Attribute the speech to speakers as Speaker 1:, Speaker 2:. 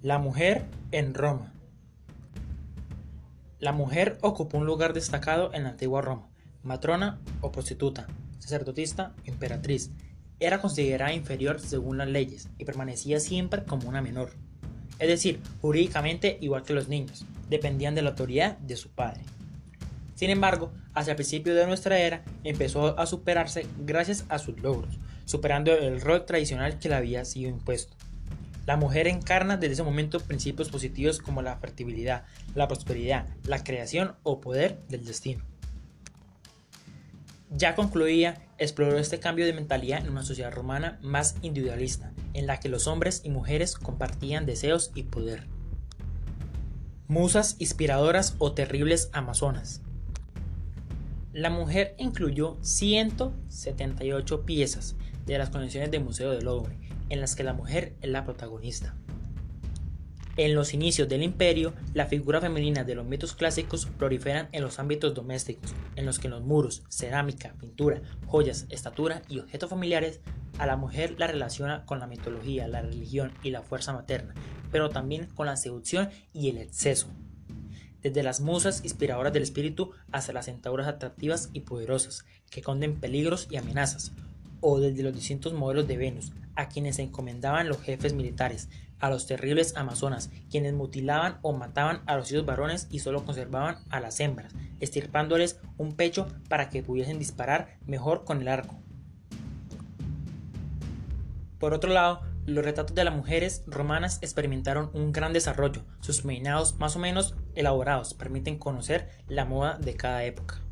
Speaker 1: La mujer en Roma. La mujer ocupó un lugar destacado en la antigua Roma, matrona o prostituta, sacerdotista, emperatriz. Era considerada inferior según las leyes y permanecía siempre como una menor. Es decir, jurídicamente igual que los niños, dependían de la autoridad de su padre. Sin embargo, hacia el principio de nuestra era empezó a superarse gracias a sus logros, superando el rol tradicional que le había sido impuesto. La mujer encarna desde ese momento principios positivos como la fertilidad, la prosperidad, la creación o poder del destino. Ya concluía, exploró este cambio de mentalidad en una sociedad romana más individualista, en la que los hombres y mujeres compartían deseos y poder. Musas inspiradoras o terribles amazonas. La mujer incluyó 178 piezas de las colecciones del Museo del Louvre, en las que la mujer es la protagonista. En los inicios del imperio, la figura femenina de los mitos clásicos proliferan en los ámbitos domésticos, en los que los muros, cerámica, pintura, joyas, estatura y objetos familiares, a la mujer la relaciona con la mitología, la religión y la fuerza materna, pero también con la seducción y el exceso. Desde las musas inspiradoras del espíritu hasta las centauras atractivas y poderosas, que esconden peligros y amenazas, o desde los distintos modelos de Venus, a quienes se encomendaban los jefes militares, a los terribles amazonas, quienes mutilaban o mataban a los hijos varones y solo conservaban a las hembras, estirpándoles un pecho para que pudiesen disparar mejor con el arco. Por otro lado, los retratos de las mujeres romanas experimentaron un gran desarrollo. Sus peinados más o menos elaborados permiten conocer la moda de cada época.